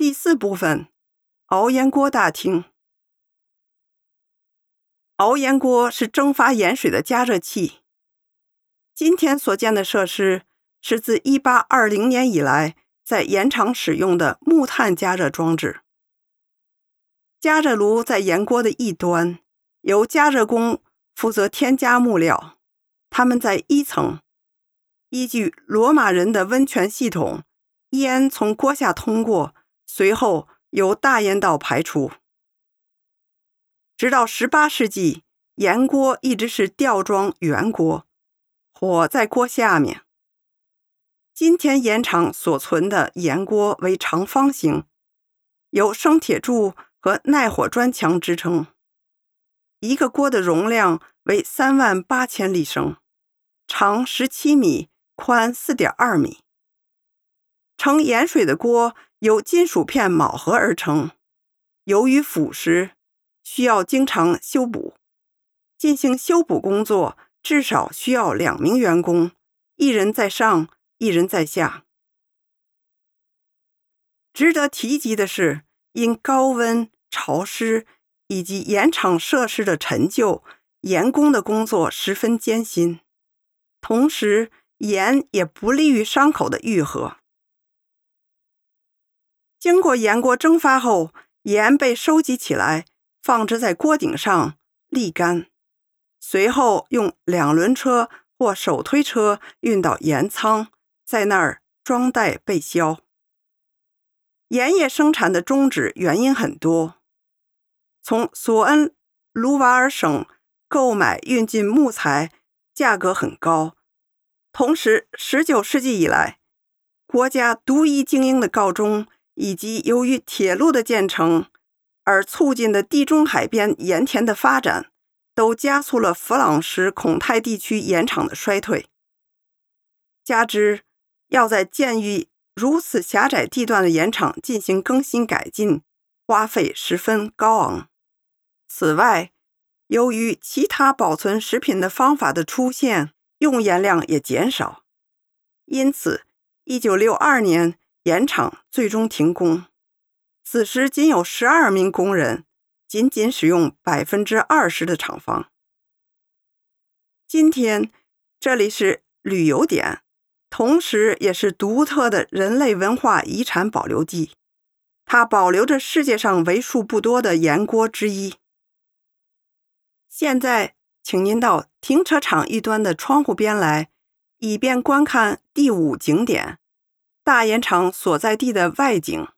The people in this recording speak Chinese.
第四部分，熬盐锅大厅。熬盐锅是蒸发盐水的加热器。今天所见的设施是自1820年以来在盐场使用的木炭加热装置。加热炉在盐锅的一端，由加热工负责添加木料。他们在一层，依据罗马人的温泉系统，烟从锅下通过。随后由大烟道排出，直到十八世纪，盐锅一直是吊装圆锅，火在锅下面。今天盐场所存的盐锅为长方形，由生铁柱和耐火砖墙支撑。一个锅的容量为三万八千立升，长十七米，宽四点二米。盛盐水的锅。由金属片铆合而成，由于腐蚀，需要经常修补。进行修补工作至少需要两名员工，一人在上，一人在下。值得提及的是，因高温、潮湿以及盐场设施的陈旧，盐工的工作十分艰辛，同时盐也不利于伤口的愈合。经过盐锅蒸发后，盐被收集起来，放置在锅顶上沥干，随后用两轮车或手推车运到盐仓，在那儿装袋备销。盐业生产的终止原因很多，从索恩卢瓦尔省购买运进木材价格很高，同时19世纪以来，国家独一经营的告终。以及由于铁路的建成而促进的地中海边盐田的发展，都加速了弗朗什孔泰地区盐场的衰退。加之要在建于如此狭窄地段的盐场进行更新改进，花费十分高昂。此外，由于其他保存食品的方法的出现，用盐量也减少，因此，一九六二年。盐场最终停工，此时仅有十二名工人，仅仅使用百分之二十的厂房。今天这里是旅游点，同时也是独特的人类文化遗产保留地，它保留着世界上为数不多的盐锅之一。现在，请您到停车场一端的窗户边来，以便观看第五景点。大盐场所在地的外景。